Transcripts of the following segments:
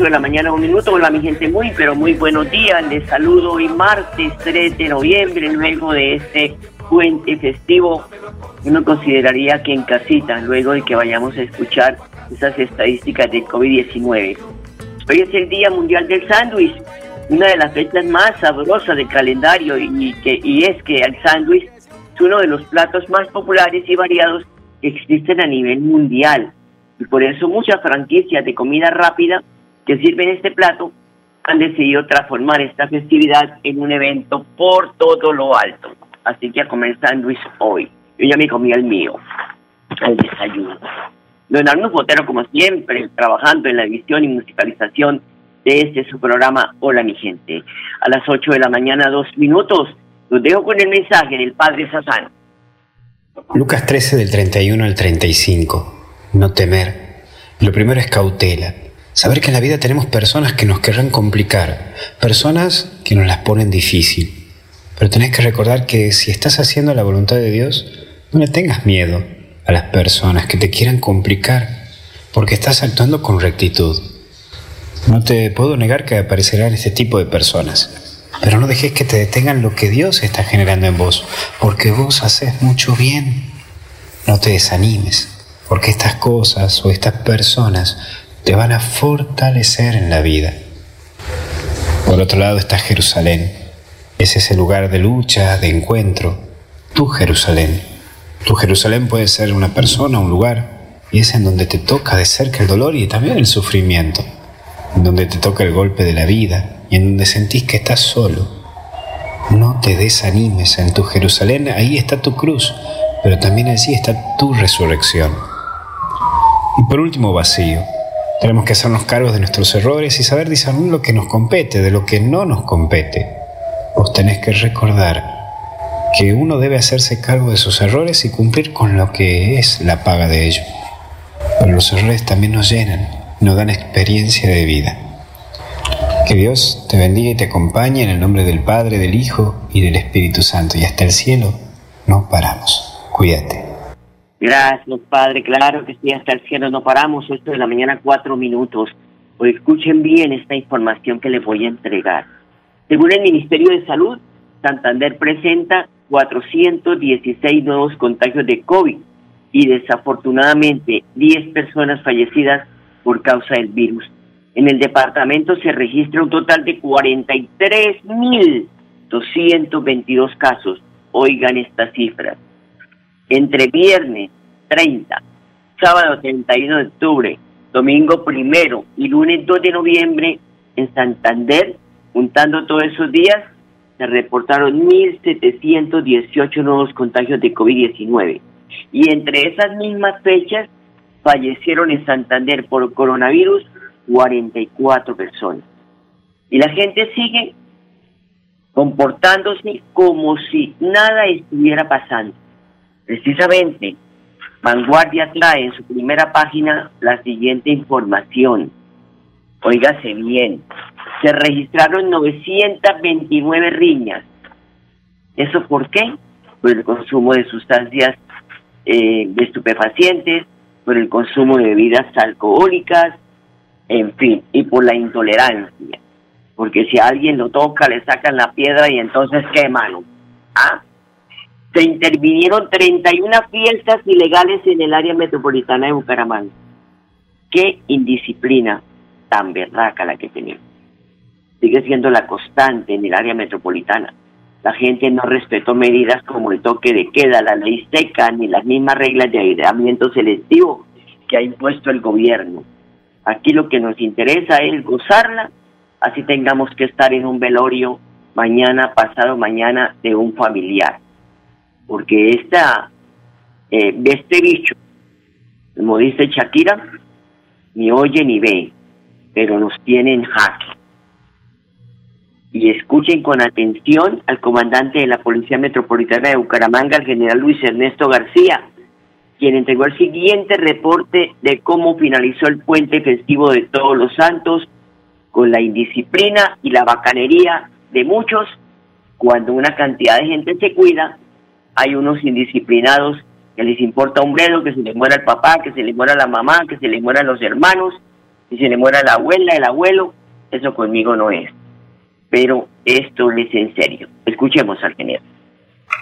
8 de la mañana, un minuto. Hola, mi gente, muy, pero muy buenos días. Les saludo hoy martes 3 de noviembre, luego de este puente festivo. Uno consideraría que en casita, luego de que vayamos a escuchar esas estadísticas del COVID-19. Hoy es el Día Mundial del Sándwich, una de las fechas más sabrosas del calendario, y, que, y es que el sándwich es uno de los platos más populares y variados que existen a nivel mundial y por eso muchas franquicias de comida rápida que sirven este plato han decidido transformar esta festividad en un evento por todo lo alto. Así que a comer sándwich hoy. Yo ya me comí el mío, al desayuno. Don Arnulfo Botero, como siempre, trabajando en la edición y musicalización de este su programa Hola mi gente. A las 8 de la mañana, dos minutos, los dejo con el mensaje del Padre Sazán. Lucas 13 del 31 al 35. No temer. Lo primero es cautela. Saber que en la vida tenemos personas que nos querrán complicar, personas que nos las ponen difícil. Pero tenés que recordar que si estás haciendo la voluntad de Dios, no le tengas miedo a las personas que te quieran complicar, porque estás actuando con rectitud. No te puedo negar que aparecerán este tipo de personas, pero no dejes que te detengan lo que Dios está generando en vos, porque vos haces mucho bien. No te desanimes, porque estas cosas o estas personas te van a fortalecer en la vida. Por otro lado está Jerusalén. Es ese lugar de lucha, de encuentro. Tu Jerusalén. Tu Jerusalén puede ser una persona, un lugar, y es en donde te toca de cerca el dolor y también el sufrimiento, en donde te toca el golpe de la vida y en donde sentís que estás solo. No te desanimes en tu Jerusalén, ahí está tu cruz, pero también allí está tu resurrección. Y por último, vacío. Tenemos que hacernos cargos de nuestros errores y saber discernir lo que nos compete de lo que no nos compete. Vos tenés que recordar que uno debe hacerse cargo de sus errores y cumplir con lo que es la paga de ello. Pero los errores también nos llenan, nos dan experiencia de vida. Que Dios te bendiga y te acompañe en el nombre del Padre, del Hijo y del Espíritu Santo. Y hasta el cielo no paramos. Cuídate. Gracias, Padre. Claro que sí, hasta el cielo no paramos. Esto de la mañana, cuatro minutos. Pues escuchen bien esta información que les voy a entregar. Según el Ministerio de Salud, Santander presenta 416 nuevos contagios de COVID y desafortunadamente 10 personas fallecidas por causa del virus. En el departamento se registra un total de 43.222 casos. Oigan estas cifras. Entre viernes 30, sábado 31 de octubre, domingo primero y lunes 2 de noviembre en Santander, juntando todos esos días, se reportaron 1.718 nuevos contagios de COVID-19. Y entre esas mismas fechas fallecieron en Santander por coronavirus 44 personas. Y la gente sigue comportándose como si nada estuviera pasando. Precisamente, Vanguardia trae en su primera página la siguiente información. Óigase bien, se registraron 929 riñas. ¿Eso por qué? Por el consumo de sustancias eh, de estupefacientes, por el consumo de bebidas alcohólicas, en fin, y por la intolerancia. porque si alguien lo toca le sacan la piedra y entonces qué mano. ¿Ah? Se intervinieron 31 fiestas ilegales en el área metropolitana de Bucaramanga. Qué indisciplina tan berraca la que tenemos. Sigue siendo la constante en el área metropolitana. La gente no respetó medidas como el toque de queda, la ley seca, ni las mismas reglas de aislamiento selectivo que ha impuesto el gobierno. Aquí lo que nos interesa es gozarla, así tengamos que estar en un velorio mañana, pasado mañana de un familiar. Porque esta, eh, este bicho, como dice Shakira, ni oye ni ve, pero nos tiene en jaque. Y escuchen con atención al comandante de la Policía Metropolitana de Bucaramanga, el general Luis Ernesto García, quien entregó el siguiente reporte de cómo finalizó el puente festivo de Todos los Santos con la indisciplina y la bacanería de muchos. Cuando una cantidad de gente se cuida, hay unos indisciplinados que les importa un bledo, que se les muera el papá, que se les muera la mamá, que se les mueran los hermanos, que se les muera la abuela, el abuelo. Eso conmigo no es. Pero esto es en serio. Escuchemos al general.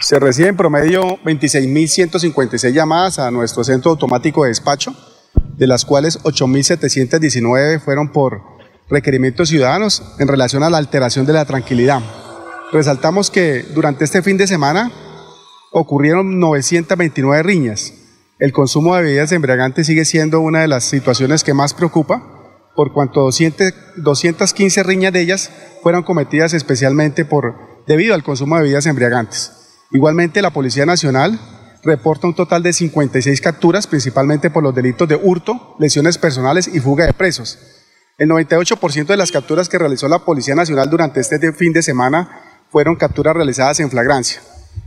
Se reciben promedio 26.156 llamadas a nuestro centro automático de despacho, de las cuales 8.719 fueron por requerimientos ciudadanos en relación a la alteración de la tranquilidad. Resaltamos que durante este fin de semana ocurrieron 929 riñas. El consumo de bebidas embriagantes sigue siendo una de las situaciones que más preocupa, por cuanto 200, 215 riñas de ellas fueron cometidas especialmente por, debido al consumo de bebidas embriagantes. Igualmente, la Policía Nacional reporta un total de 56 capturas, principalmente por los delitos de hurto, lesiones personales y fuga de presos. El 98% de las capturas que realizó la Policía Nacional durante este fin de semana fueron capturas realizadas en flagrancia.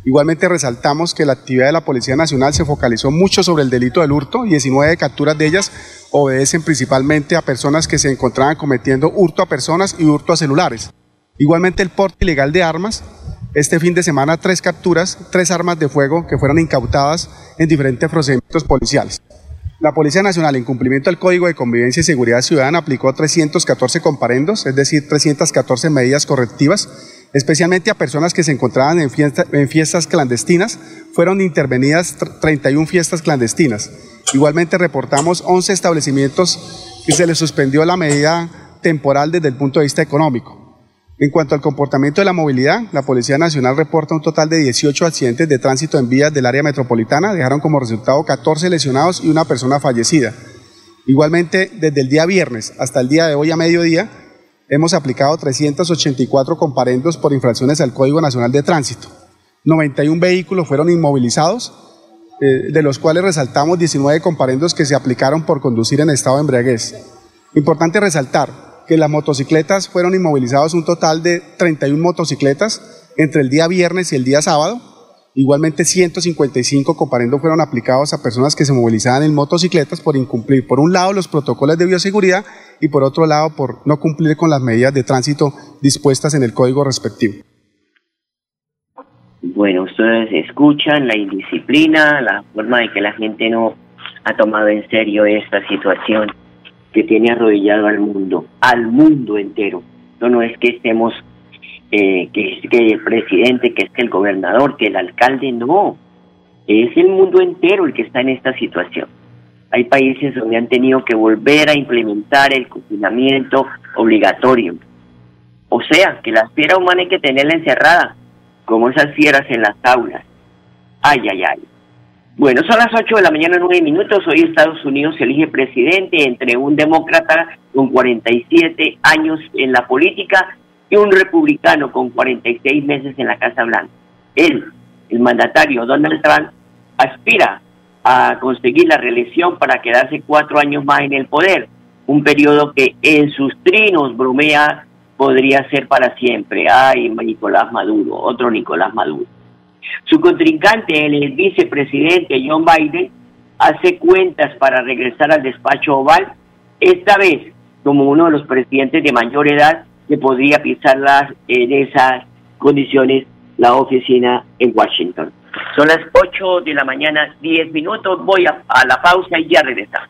Igualmente resaltamos que la actividad de la Policía Nacional se focalizó mucho sobre el delito del hurto, 19 capturas de ellas obedecen principalmente a personas que se encontraban cometiendo hurto a personas y hurto a celulares. Igualmente el porte ilegal de armas este fin de semana tres capturas, tres armas de fuego que fueron incautadas en diferentes procedimientos policiales. La Policía Nacional, en cumplimiento del Código de Convivencia y Seguridad Ciudadana, aplicó 314 comparendos, es decir, 314 medidas correctivas, especialmente a personas que se encontraban en, fiestas clandestinas. Fueron intervenidas 31 fiestas clandestinas. Igualmente reportamos 11 establecimientos que se les suspendió la medida temporal desde el punto de vista económico. En cuanto al comportamiento de la movilidad, la Policía Nacional reporta un total de 18 accidentes de tránsito en vías del área metropolitana, dejaron como resultado 14 lesionados y una persona fallecida. Igualmente, desde el día viernes hasta el día de hoy a mediodía, hemos aplicado 384 comparendos por infracciones al Código Nacional de Tránsito. 91 vehículos fueron inmovilizados, eh, de los cuales resaltamos 19 comparendos que se aplicaron por conducir en estado de embriaguez. Importante resaltar que las motocicletas fueron inmovilizados un total de 31 motocicletas entre el día viernes y el día sábado. Igualmente 155 comparendos fueron aplicados a personas que se movilizaban en motocicletas por incumplir, por un lado, los protocolos de bioseguridad y por otro lado, por no cumplir con las medidas de tránsito dispuestas en el código respectivo. Bueno, ustedes escuchan la indisciplina, la forma de que la gente no ha tomado en serio esta situación que tiene arrodillado al mundo, al mundo entero. No, no es que estemos, eh, que, que el presidente, que es que el gobernador, que el alcalde, no. Es el mundo entero el que está en esta situación. Hay países donde han tenido que volver a implementar el confinamiento obligatorio. O sea, que la fiera humana hay que tenerla encerrada, como esas fieras en las aulas. Ay, ay, ay. Bueno, son las 8 de la mañana, 9 minutos. Hoy Estados Unidos elige presidente entre un demócrata con 47 años en la política y un republicano con 46 meses en la Casa Blanca. Él, el mandatario Donald Trump, aspira a conseguir la reelección para quedarse cuatro años más en el poder, un periodo que en sus trinos bromea podría ser para siempre. Ay, Nicolás Maduro, otro Nicolás Maduro. Su contrincante, el vicepresidente John Biden, hace cuentas para regresar al despacho oval, esta vez como uno de los presidentes de mayor edad que podría pisar las, en esas condiciones la oficina en Washington. Son las 8 de la mañana, 10 minutos, voy a, a la pausa y ya regresamos.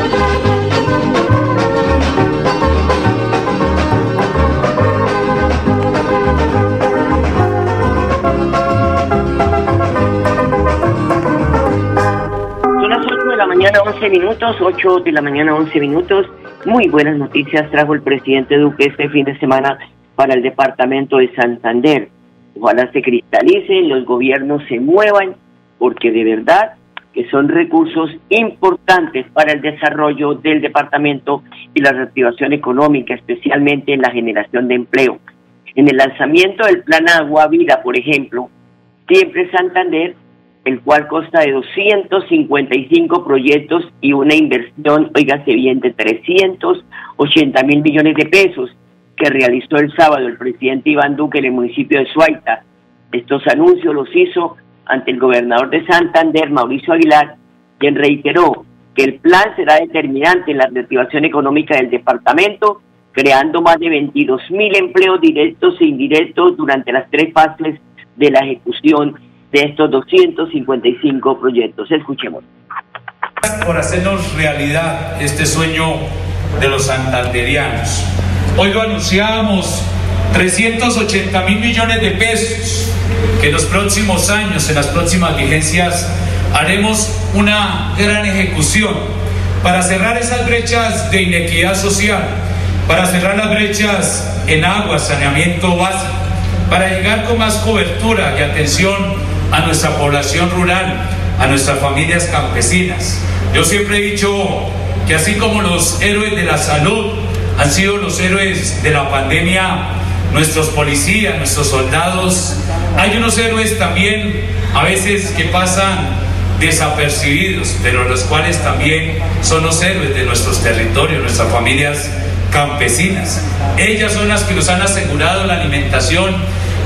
Mañana 11 minutos, 8 de la mañana 11 minutos. Muy buenas noticias trajo el presidente Duque este fin de semana para el departamento de Santander. Ojalá se cristalicen, los gobiernos se muevan, porque de verdad que son recursos importantes para el desarrollo del departamento y la reactivación económica, especialmente en la generación de empleo. En el lanzamiento del Plan Agua Vida, por ejemplo, siempre Santander el cual consta de 255 proyectos y una inversión, oígase bien, de 380 mil millones de pesos que realizó el sábado el presidente Iván Duque en el municipio de Suaita. Estos anuncios los hizo ante el gobernador de Santander, Mauricio Aguilar, quien reiteró que el plan será determinante en la reactivación económica del departamento, creando más de 22 mil empleos directos e indirectos durante las tres fases de la ejecución de estos 255 proyectos. Escuchemos. Por hacernos realidad este sueño de los santanderianos. Hoy lo anunciamos 380 mil millones de pesos que en los próximos años, en las próximas vigencias, haremos una gran ejecución para cerrar esas brechas de inequidad social, para cerrar las brechas en agua, saneamiento básico, para llegar con más cobertura y atención a nuestra población rural, a nuestras familias campesinas. Yo siempre he dicho que así como los héroes de la salud han sido los héroes de la pandemia, nuestros policías, nuestros soldados, hay unos héroes también a veces que pasan desapercibidos, pero los cuales también son los héroes de nuestros territorios, nuestras familias campesinas. Ellas son las que nos han asegurado la alimentación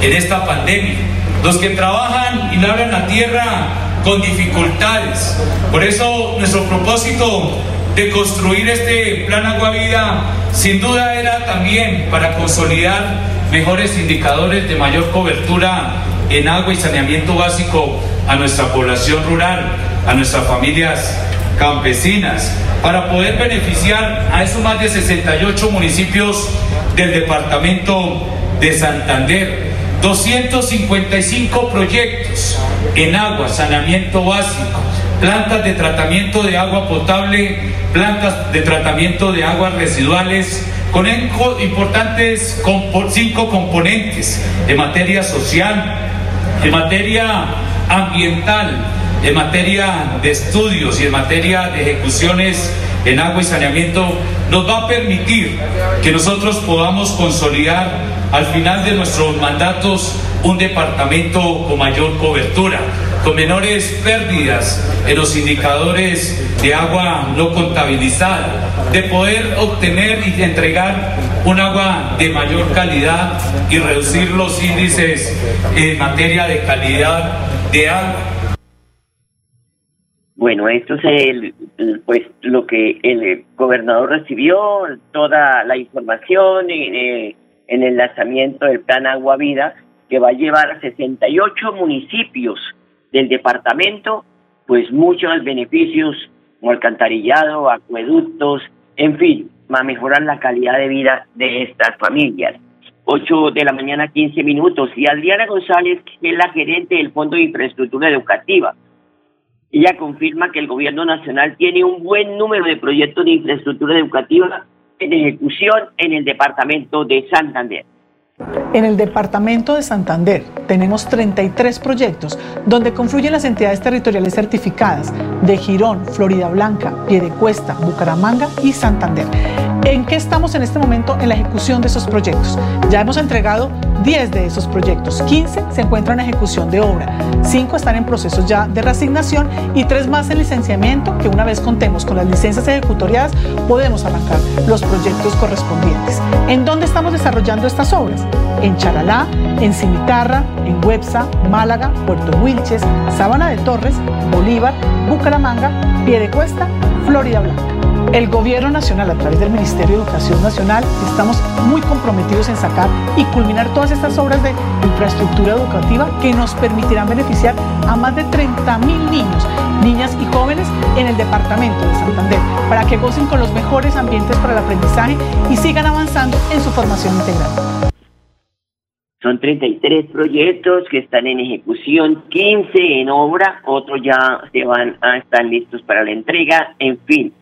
en esta pandemia los que trabajan y labran la tierra con dificultades. Por eso nuestro propósito de construir este plan Agua Vida sin duda era también para consolidar mejores indicadores de mayor cobertura en agua y saneamiento básico a nuestra población rural, a nuestras familias campesinas, para poder beneficiar a esos más de 68 municipios del departamento de Santander 255 proyectos en agua, saneamiento básico, plantas de tratamiento de agua potable, plantas de tratamiento de aguas residuales, con importantes cinco componentes en materia social, en materia ambiental, en materia de estudios y en materia de ejecuciones en agua y saneamiento, nos va a permitir que nosotros podamos consolidar al final de nuestros mandatos un departamento con mayor cobertura, con menores pérdidas en los indicadores de agua no contabilizada, de poder obtener y entregar un agua de mayor calidad y reducir los índices en materia de calidad de agua. Bueno, esto es el, pues lo que el gobernador recibió, toda la información. Eh, en el lanzamiento del Plan Agua Vida, que va a llevar a 68 municipios del departamento, pues muchos beneficios como alcantarillado, acueductos, en fin, va a mejorar la calidad de vida de estas familias. 8 de la mañana, 15 minutos. Y Adriana González, que es la gerente del Fondo de Infraestructura Educativa. Ella confirma que el gobierno nacional tiene un buen número de proyectos de infraestructura educativa en ejecución en el departamento de Santander. En el departamento de Santander tenemos 33 proyectos donde confluyen las entidades territoriales certificadas de Girón, Florida Blanca, Piedecuesta, Bucaramanga y Santander. ¿En qué estamos en este momento en la ejecución de esos proyectos? Ya hemos entregado 10 de esos proyectos, 15 se encuentran en ejecución de obra, 5 están en procesos ya de reasignación y 3 más en licenciamiento que una vez contemos con las licencias ejecutoriadas podemos arrancar los proyectos correspondientes. ¿En dónde estamos desarrollando estas obras? En Charalá, en Cimitarra, en Websa, Málaga, Puerto Wilches, Sabana de Torres, Bolívar, Bucaramanga, Piedecuesta, Florida Blanca. El Gobierno Nacional, a través del Ministerio de Educación Nacional, estamos muy comprometidos en sacar y culminar todas estas obras de infraestructura educativa que nos permitirán beneficiar a más de 30 mil niños, niñas y jóvenes en el departamento de Santander, para que gocen con los mejores ambientes para el aprendizaje y sigan avanzando en su formación integral. Son 33 proyectos que están en ejecución, 15 en obra, otros ya se van a estar listos para la entrega, en fin,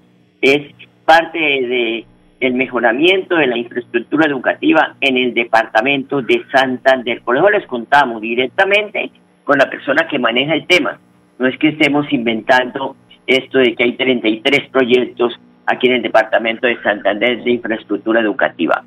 es parte de el mejoramiento de la infraestructura educativa en el departamento de Santander. Por eso les contamos directamente con la persona que maneja el tema. No es que estemos inventando esto de que hay 33 proyectos aquí en el departamento de Santander de infraestructura educativa.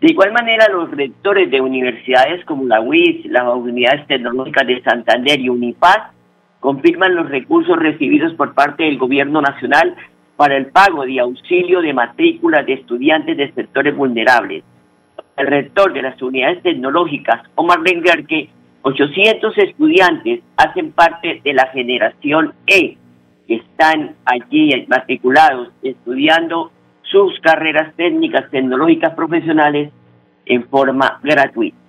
De igual manera, los rectores de universidades como la UIS, las Unidades Tecnológicas de Santander y UNIPAS confirman los recursos recibidos por parte del Gobierno Nacional para el pago de auxilio de matrícula de estudiantes de sectores vulnerables. El rector de las unidades tecnológicas, Omar Bengar, que 800 estudiantes hacen parte de la generación E, que están allí matriculados estudiando sus carreras técnicas, tecnológicas, profesionales en forma gratuita.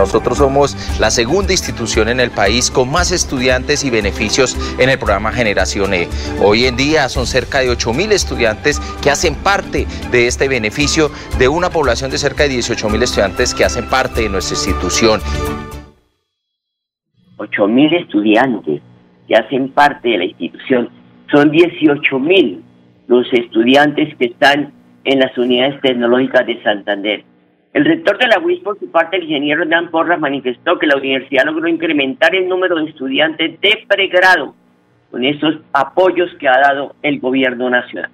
Nosotros somos la segunda institución en el país con más estudiantes y beneficios en el programa Generación E. Hoy en día son cerca de 8 mil estudiantes que hacen parte de este beneficio de una población de cerca de 18 mil estudiantes que hacen parte de nuestra institución. 8 mil estudiantes que hacen parte de la institución. Son 18 mil los estudiantes que están en las unidades tecnológicas de Santander. El rector de la UIS, por su parte, el ingeniero Dan Porras, manifestó que la universidad logró incrementar el número de estudiantes de pregrado con esos apoyos que ha dado el gobierno nacional.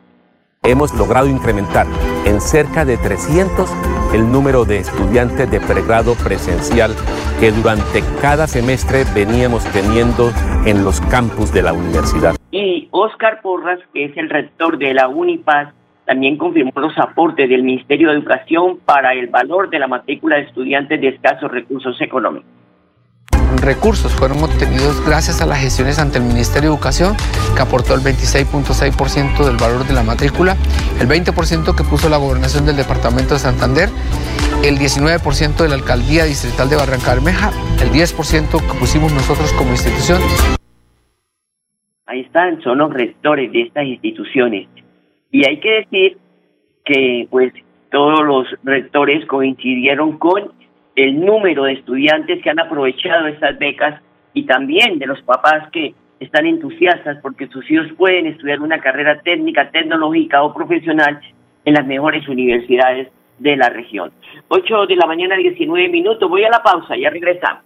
Hemos logrado incrementar en cerca de 300 el número de estudiantes de pregrado presencial que durante cada semestre veníamos teniendo en los campus de la universidad. Y Oscar Porras, que es el rector de la UNIPAS, también confirmó los aportes del Ministerio de Educación para el valor de la matrícula de estudiantes de escasos recursos económicos. Recursos fueron obtenidos gracias a las gestiones ante el Ministerio de Educación, que aportó el 26.6% del valor de la matrícula, el 20% que puso la gobernación del departamento de Santander, el 19% de la alcaldía distrital de Barranca Bermeja, el 10% que pusimos nosotros como institución. Ahí están, son los rectores de estas instituciones. Y hay que decir que pues todos los rectores coincidieron con el número de estudiantes que han aprovechado estas becas y también de los papás que están entusiastas porque sus hijos pueden estudiar una carrera técnica, tecnológica o profesional en las mejores universidades de la región. 8 de la mañana, 19 minutos. Voy a la pausa, ya regresamos.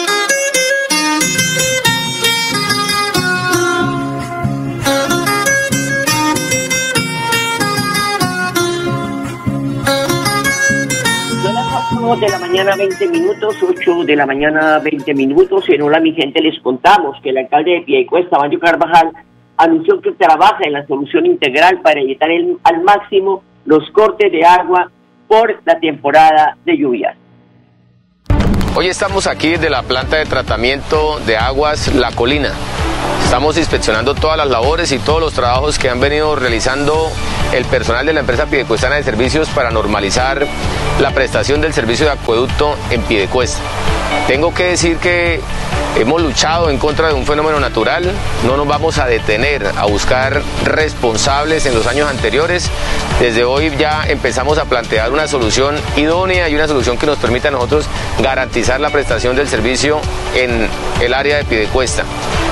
8 de la mañana 20 minutos, 8 de la mañana 20 minutos. En Hola mi gente les contamos que el alcalde de Piedecuesta, Mario Carvajal, anunció que trabaja en la solución integral para evitar al máximo los cortes de agua por la temporada de lluvias. Hoy estamos aquí desde la planta de tratamiento de aguas La Colina. Estamos inspeccionando todas las labores y todos los trabajos que han venido realizando el personal de la empresa Pidecuestana de Servicios para normalizar la prestación del servicio de acueducto en Pidecuesta. Tengo que decir que hemos luchado en contra de un fenómeno natural, no nos vamos a detener a buscar responsables en los años anteriores. Desde hoy ya empezamos a plantear una solución idónea y una solución que nos permita a nosotros garantizar la prestación del servicio en el área de Pidecuesta.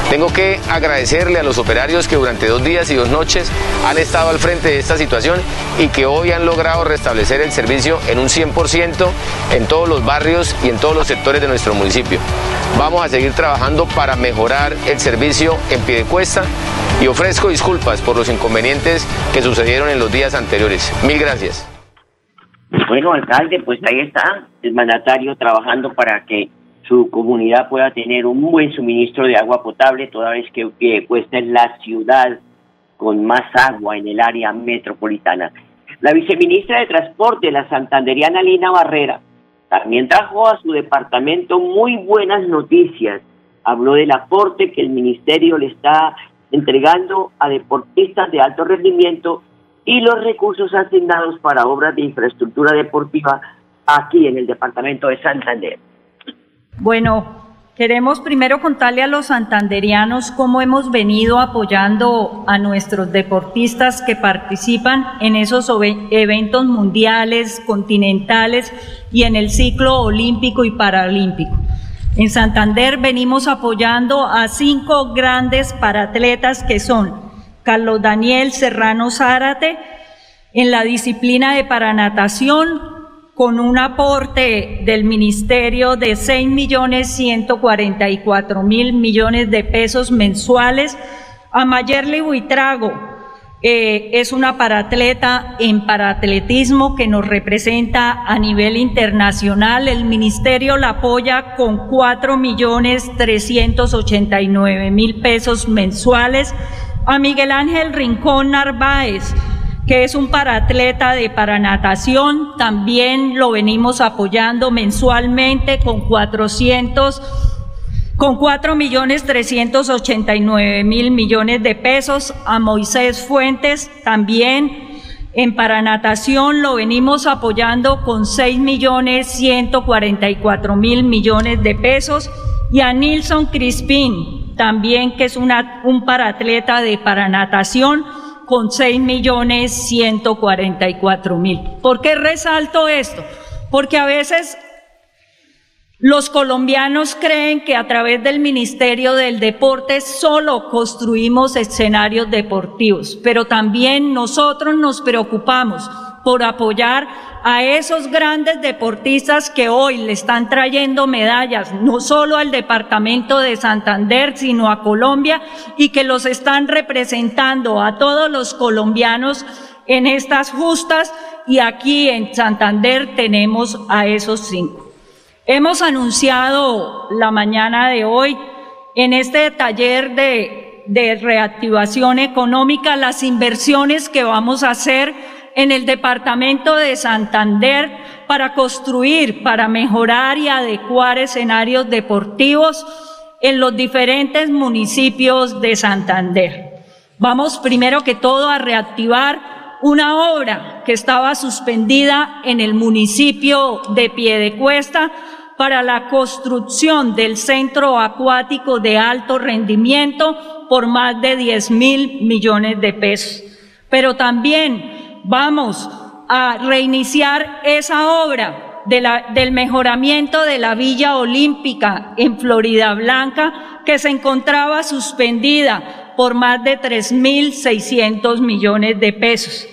Tengo que agradecerle a los operarios que durante dos días y dos noches han estado al frente de esta situación y que hoy han logrado restablecer el servicio en un 100% en todos los barrios y en todos los sectores de nuestro municipio. Vamos a seguir trabajando para mejorar el servicio en Piedecuesta y ofrezco disculpas por los inconvenientes que sucedieron en los días anteriores. Mil gracias. Bueno, alcalde, pues ahí está el mandatario trabajando para que su comunidad pueda tener un buen suministro de agua potable, toda vez que Piedecuesta es la ciudad con más agua en el área metropolitana. La viceministra de Transporte, la santanderiana Lina Barrera, también trajo a su departamento muy buenas noticias. Habló del aporte que el ministerio le está entregando a deportistas de alto rendimiento y los recursos asignados para obras de infraestructura deportiva aquí en el departamento de Santander. Bueno, queremos primero contarle a los santanderianos cómo hemos venido apoyando a nuestros deportistas que participan en esos eventos mundiales, continentales y en el ciclo olímpico y paralímpico. En Santander venimos apoyando a cinco grandes paratletas que son Carlos Daniel Serrano Zárate en la disciplina de paranatación, con un aporte del Ministerio de 6 millones 144 mil millones de pesos mensuales. A Mayerly Buitrago eh, es una paratleta en paratletismo que nos representa a nivel internacional. El Ministerio la apoya con 4 millones 389 mil pesos mensuales. A Miguel Ángel Rincón Narváez que es un paratleta de paranatación. También lo venimos apoyando mensualmente con 400 con 4 millones 389 mil millones de pesos a Moisés Fuentes. También en paranatación lo venimos apoyando con 6 millones 144 mil millones de pesos. Y a Nilson Crispín también que es una, un paratleta de paranatación con 6 millones 144 mil. ¿Por qué resalto esto? Porque a veces los colombianos creen que a través del Ministerio del Deporte solo construimos escenarios deportivos, pero también nosotros nos preocupamos por apoyar a esos grandes deportistas que hoy le están trayendo medallas, no solo al departamento de Santander, sino a Colombia, y que los están representando a todos los colombianos en estas justas, y aquí en Santander tenemos a esos cinco. Hemos anunciado la mañana de hoy en este taller de, de reactivación económica las inversiones que vamos a hacer en el departamento de Santander para construir, para mejorar y adecuar escenarios deportivos en los diferentes municipios de Santander. Vamos primero que todo a reactivar una obra que estaba suspendida en el municipio de Piedecuesta para la construcción del centro acuático de alto rendimiento por más de 10 mil millones de pesos. Pero también vamos a reiniciar esa obra del mejoramiento de la Villa Olímpica en Florida Blanca, que se encontraba suspendida por más de 3.600 millones de pesos.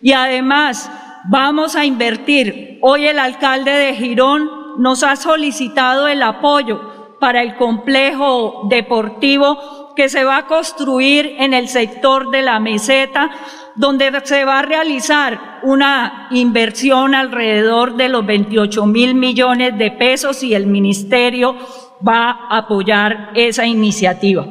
Y además, vamos a invertir. Hoy el alcalde de Girón nos ha solicitado el apoyo para el complejo deportivo que se va a construir en el sector de la meseta donde se va a realizar una inversión alrededor de los 28 mil millones de pesos y el ministerio va a apoyar esa iniciativa.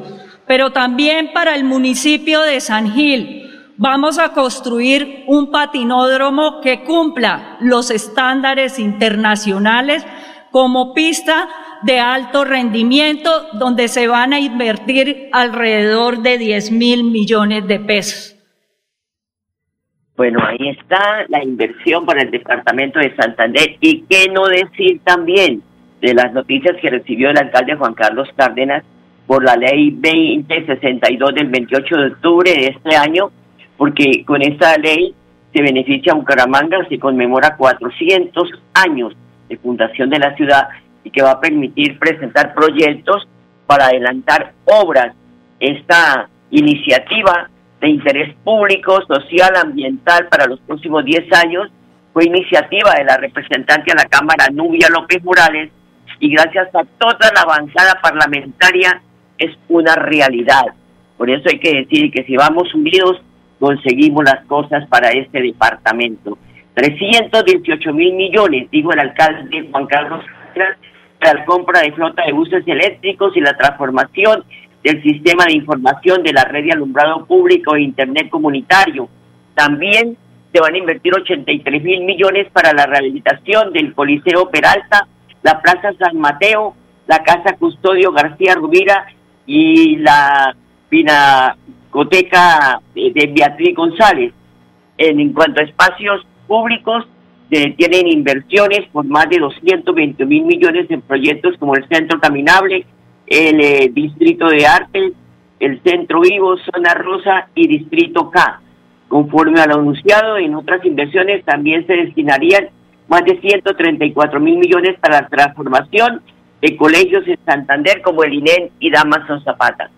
Pero también para el municipio de San Gil vamos a construir un patinódromo que cumpla los estándares internacionales como pista de alto rendimiento donde se van a invertir alrededor de 10 mil millones de pesos. Bueno, ahí está la inversión para el departamento de Santander. Y qué no decir también de las noticias que recibió el alcalde Juan Carlos Cárdenas por la ley 2062 del 28 de octubre de este año, porque con esta ley se beneficia a Bucaramanga, se conmemora 400 años de fundación de la ciudad y que va a permitir presentar proyectos para adelantar obras. Esta iniciativa de interés público, social, ambiental para los próximos 10 años fue iniciativa de la representante a la Cámara Nubia López Morales y gracias a toda la avanzada parlamentaria es una realidad. Por eso hay que decir que si vamos unidos conseguimos las cosas para este departamento. 318 mil millones, dijo el alcalde Juan Carlos para la compra de flota de buses eléctricos y la transformación del sistema de información de la red de alumbrado público e internet comunitario. También se van a invertir 83 mil millones para la rehabilitación del Coliseo Peralta, la Plaza San Mateo, la Casa Custodio García Rubira y la Pinacoteca de Beatriz González. En, cuanto a espacios públicos, tienen inversiones por más de 220 mil millones en proyectos como el Centro Caminable, el eh, Distrito de Arte, el Centro Vivo, Zona Rosa y Distrito K. Conforme a lo anunciado, en otras inversiones también se destinarían más de 134 mil millones para la transformación de colegios en Santander como el INEN y Damaso Zapata.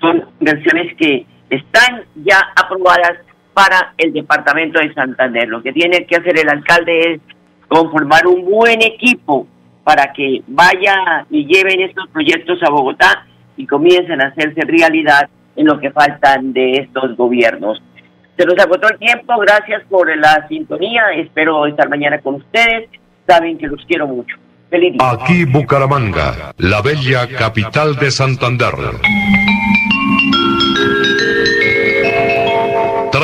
Son inversiones que están ya aprobadas para el departamento de Santander. Lo que tiene que hacer el alcalde es conformar un buen equipo para que vaya y lleven estos proyectos a Bogotá y comiencen a hacerse realidad en lo que faltan de estos gobiernos. Se nos agotó el tiempo, gracias por la sintonía, espero estar mañana con ustedes, saben que los quiero mucho. Feliz día. Aquí Bucaramanga, la bella capital de Santander.